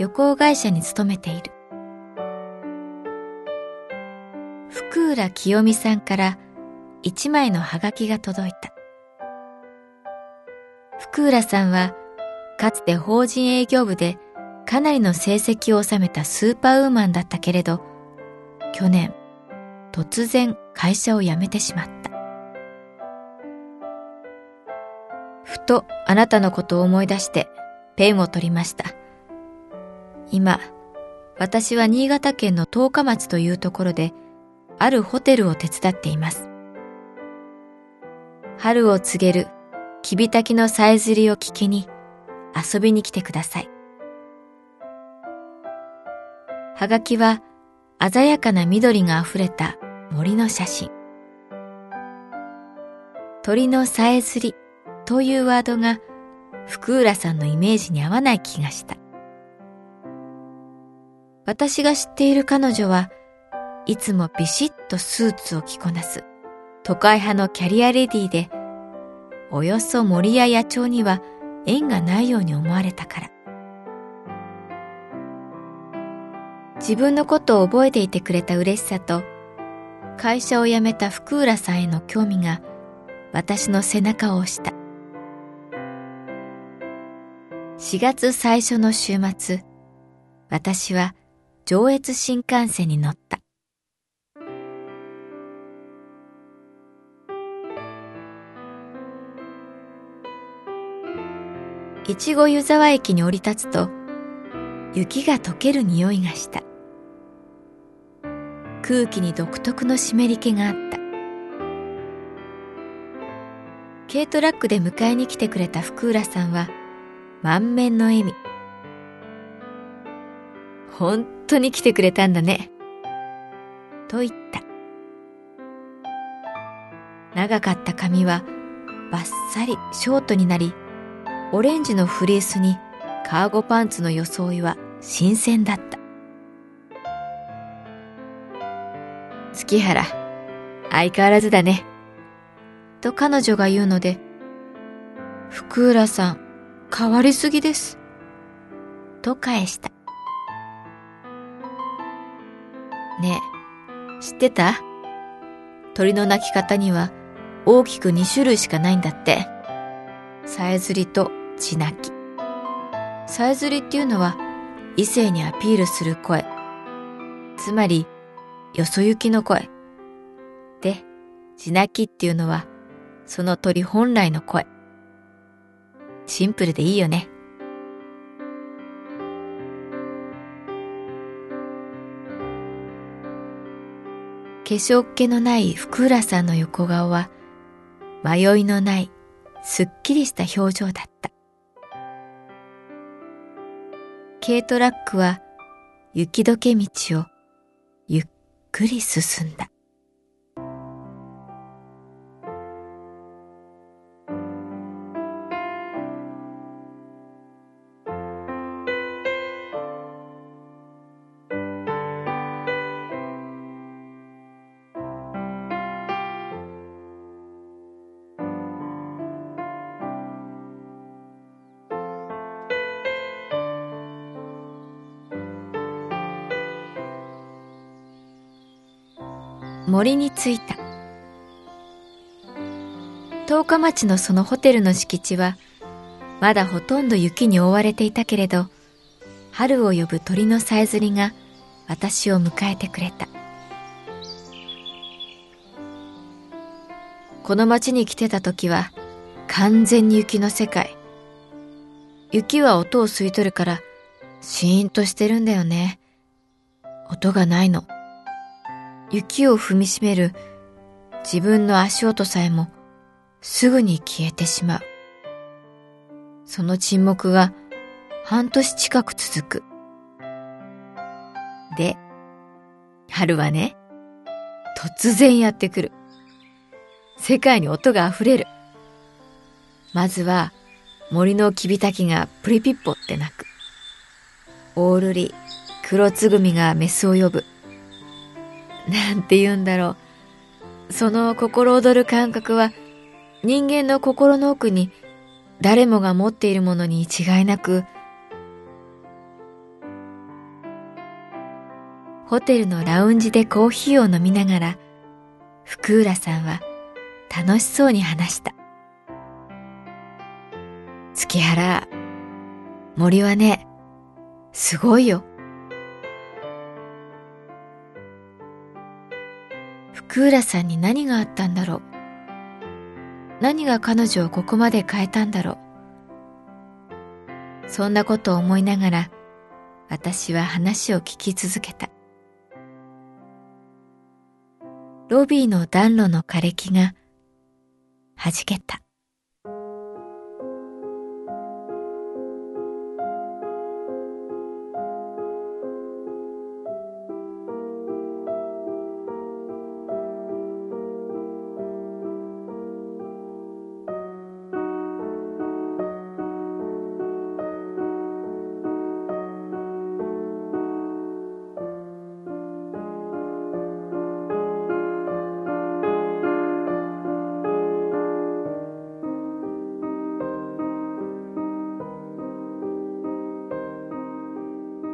旅行会社に勤めている。福浦清美さんから一枚のハガキが届いた。福浦さんはかつて法人営業部でかなりの成績を収めたスーパーウーマンだったけれど、去年突然会社を辞めてしまった。ふとあなたのことを思い出してペンを取りました。今、私は新潟県の十日町というところで、あるホテルを手伝っています。春を告げる、キビタキのさえずりを聞きに、遊びに来てください。はがきは、鮮やかな緑が溢れた森の写真。鳥のさえずりというワードが福浦さんのイメージに合わない気がした。私が知っている彼女はいつもビシッとスーツを着こなす都会派のキャリアレディでおよそ森や野鳥には縁がないように思われたから。自分のことを覚えていてくれた嬉しさと会社を辞めた福浦さんへの興味が私の背中を押した。4月最初の週末、私は上越新幹線に乗った。越後湯沢駅に降り立つと、雪が溶ける匂いがした。空気に独特の湿り気があった。軽トラックで迎えに来てくれた福浦さんは、満面の笑み。本当に来てくれたんだね。と言った。長かった髪はバッサリショートになり、オレンジのフリースにカーゴパンツの装いは新鮮だった。月原、相変わらずだね。と彼女が言うので、福浦さん、変わりすぎです。と返した。ねえ、知ってた？鳥の鳴き方には大きく2種類しかないんだって。さえずりと地鳴き。さえずりっていうのは異性にアピールする声。つまり、よそ行きの声。で、地鳴きっていうのはその鳥本来の声。シンプルでいいよね。化粧っ気のない福浦さんの横顔は迷いのないすっきりした表情だった。軽トラックは雪解け道をゆっくり進んだ。森に着いた。十日町のそのホテルの敷地はまだほとんど雪に覆われていたけれど春を呼ぶ鳥のさえずりが私を迎えてくれた。この町に来てた時は完全に雪の世界。雪は音を吸い取るからシーンとしてるんだよね。音がないの。雪を踏みしめる自分の足音さえもすぐに消えてしまうその沈黙が半年近く続く。で、春はね、突然やってくる。世界に音が溢れる。まずは森のキビタキがプリピッポって鳴く。オールリ、黒つぐみがメスを呼ぶ。なんて言うんだろう。その心躍る感覚は人間の心の奥に誰もが持っているものに違いなく、ホテルのラウンジでコーヒーを飲みながら、福浦さんは楽しそうに話した。月原、森はね、すごいよ。クーラさんに何があったんだろう？何が彼女をここまで変えたんだろう？そんなことを思いながら、私は話を聞き続けた。ロビーの暖炉の枯れ木がはじけた。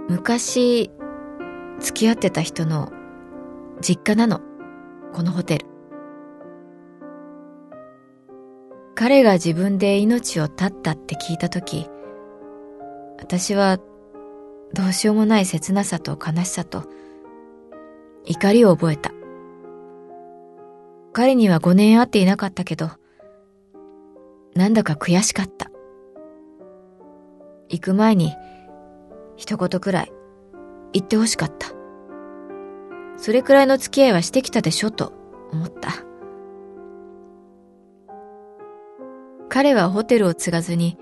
昔付き合ってた人の実家なの。このホテル。彼が自分で命を絶ったって聞いた時私はどうしようもない切なさと悲しさと怒りを覚えた。彼には5年会っていなかったけどなんだか悔しかった。行く前に一言くらい言ってほしかった。それくらいの付き合いはしてきたでしょと思った。彼はホテルを継がずに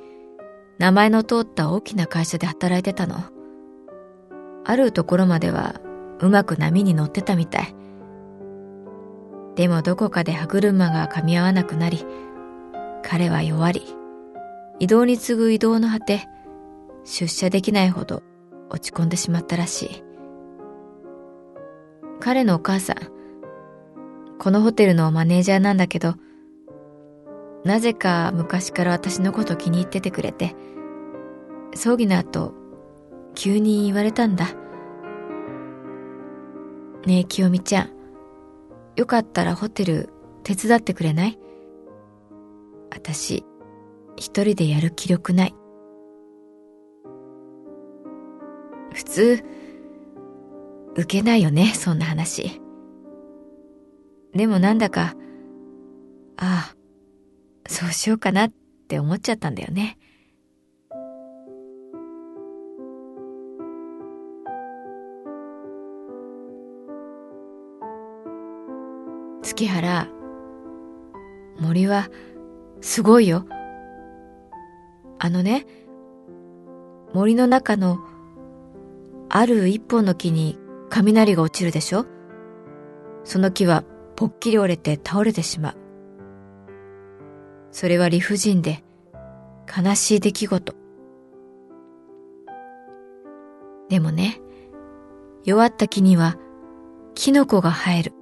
名前の通った大きな会社で働いてたの。あるところまではうまく波に乗ってたみたい。でもどこかで歯車が噛み合わなくなり、彼は弱り、移動に次ぐ移動の果て、出社できないほど落ち込んでしまったらしい。彼のお母さん、このホテルのマネージャーなんだけど、なぜか昔から私のこと気に入っててくれて、葬儀の後、急に言われたんだ。ねえ、清美ちゃん、よかったらホテル手伝ってくれない？私、一人でやる気力ない。通、受けないよね、そんな話。でもなんだか、ああ、そうしようかなって思っちゃったんだよね。月原、森はすごいよ。あのね、森の中のある一本の木に雷が落ちるでしょ？その木はぽっきり折れて倒れてしまう。それは理不尽で悲しい出来事。でもね、弱った木にはキノコが生える。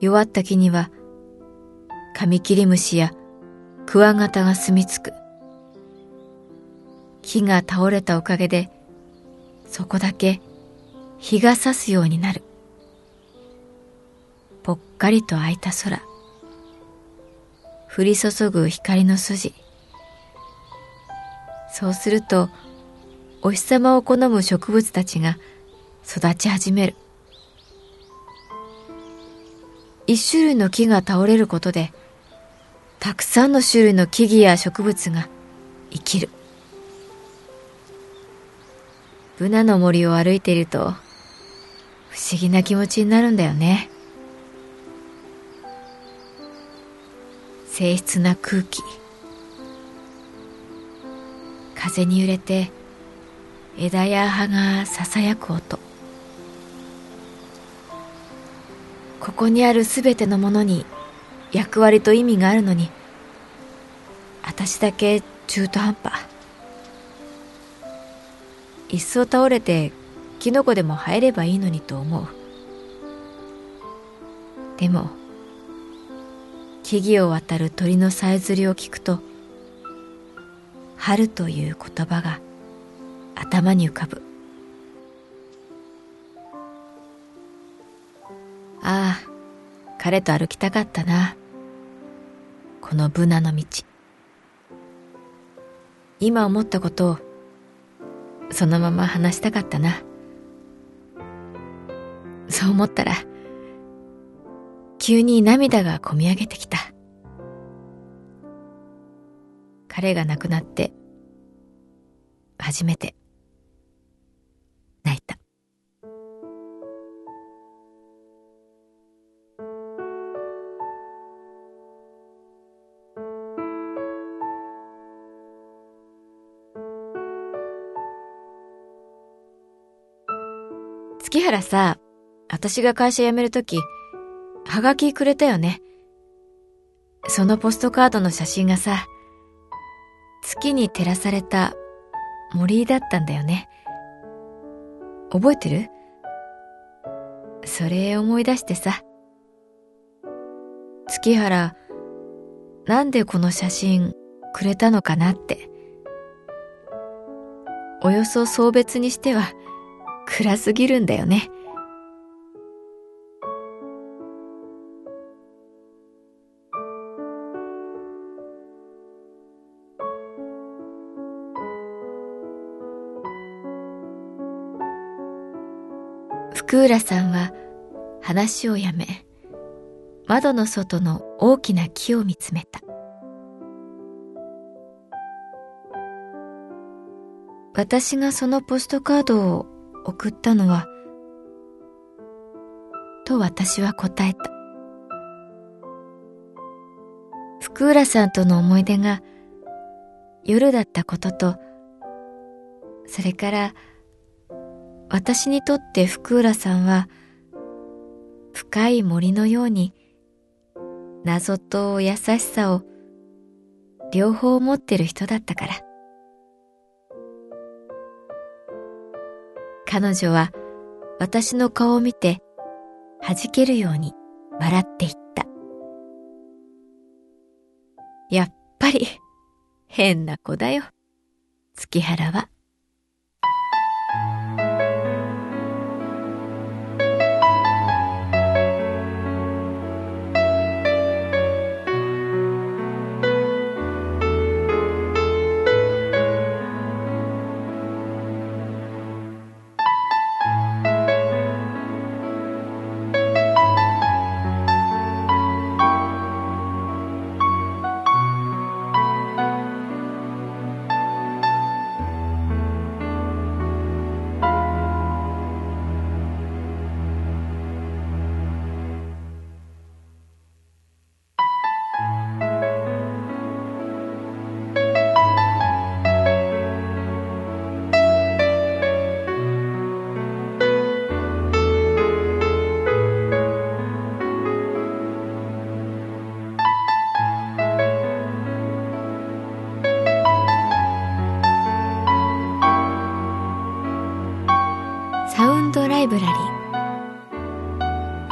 弱った木にはカミキリムシやクワガタが住み着く。木が倒れたおかげでそこだけ日が差すようになる。ぽっかりと開いた空。降り注ぐ光の筋。そうするとお日様を好む植物たちが育ち始める。一種類の木が倒れることでたくさんの種類の木々や植物が生きる。ブナの森を歩いていると不思議な気持ちになるんだよね。静謐な空気。風に揺れて枝や葉がささやく音。ここにあるすべてのものに役割と意味があるのに私だけ中途半端。いっそ倒れてキノコでも生えればいいのにと思う。でも木々を渡る鳥のさえずりを聞くと春という言葉が頭に浮かぶ。ああ彼と歩きたかったな。このブナの道。今思ったことをそのまま話したかったな。そう思ったら急に涙がこみ上げてきた。彼が亡くなって初めて泣いた。月原さ、私が会社辞めるとき、はがきくれたよね。そのポストカードの写真がさ、月に照らされた森だったんだよね。覚えてる？それ思い出してさ。月原、なんでこの写真くれたのかなって。およそ送別にしては暗すぎるんだよね。福浦さんは話をやめ、窓の外の大きな木を見つめた。私がそのポストカードを送ったのは、と私は答えた。福浦さんとの思い出が夜だったことと、それから私にとって福浦さんは深い森のように謎と優しさを両方持ってる人だったから。彼女は私の顔を見て弾けるように笑っていった。やっぱり変な子だよ。月原は。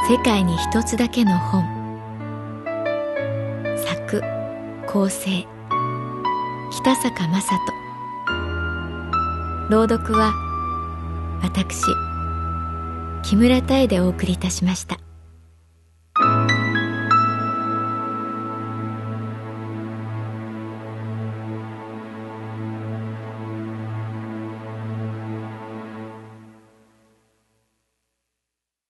世界に一つだけの本作構成北坂雅人朗読は私木村多江でお送りいたしました。